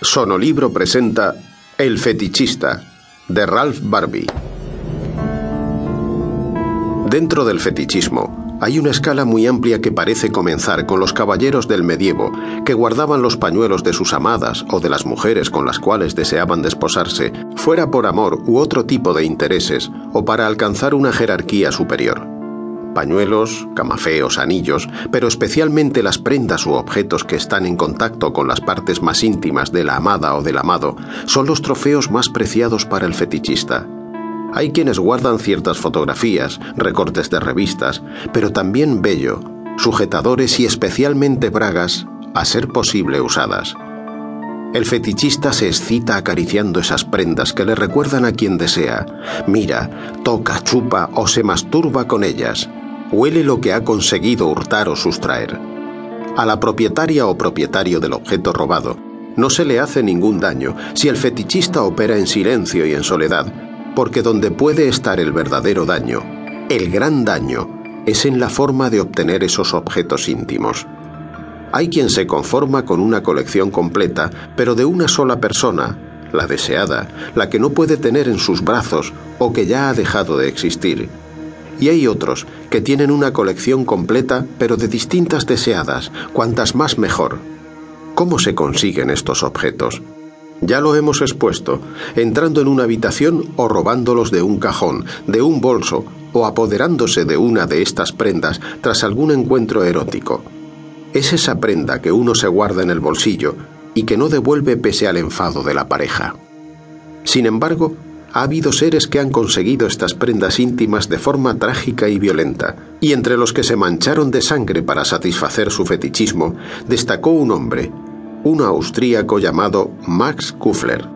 Sonolibro presenta El fetichista de Ralph Barbie. Dentro del fetichismo hay una escala muy amplia que parece comenzar con los caballeros del medievo que guardaban los pañuelos de sus amadas o de las mujeres con las cuales deseaban desposarse, fuera por amor u otro tipo de intereses o para alcanzar una jerarquía superior pañuelos, camafeos, anillos, pero especialmente las prendas u objetos que están en contacto con las partes más íntimas de la amada o del amado, son los trofeos más preciados para el fetichista. Hay quienes guardan ciertas fotografías, recortes de revistas, pero también vello, sujetadores y especialmente bragas, a ser posible usadas. El fetichista se excita acariciando esas prendas que le recuerdan a quien desea, mira, toca, chupa o se masturba con ellas huele lo que ha conseguido hurtar o sustraer. A la propietaria o propietario del objeto robado no se le hace ningún daño si el fetichista opera en silencio y en soledad, porque donde puede estar el verdadero daño, el gran daño, es en la forma de obtener esos objetos íntimos. Hay quien se conforma con una colección completa, pero de una sola persona, la deseada, la que no puede tener en sus brazos o que ya ha dejado de existir, y hay otros que tienen una colección completa, pero de distintas deseadas, cuantas más mejor. ¿Cómo se consiguen estos objetos? Ya lo hemos expuesto, entrando en una habitación o robándolos de un cajón, de un bolso, o apoderándose de una de estas prendas tras algún encuentro erótico. Es esa prenda que uno se guarda en el bolsillo y que no devuelve pese al enfado de la pareja. Sin embargo, ha habido seres que han conseguido estas prendas íntimas de forma trágica y violenta, y entre los que se mancharon de sangre para satisfacer su fetichismo, destacó un hombre, un austríaco llamado Max Kufler.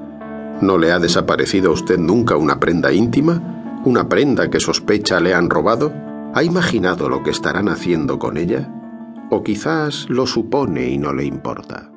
¿No le ha desaparecido a usted nunca una prenda íntima? ¿Una prenda que sospecha le han robado? ¿Ha imaginado lo que estarán haciendo con ella? ¿O quizás lo supone y no le importa?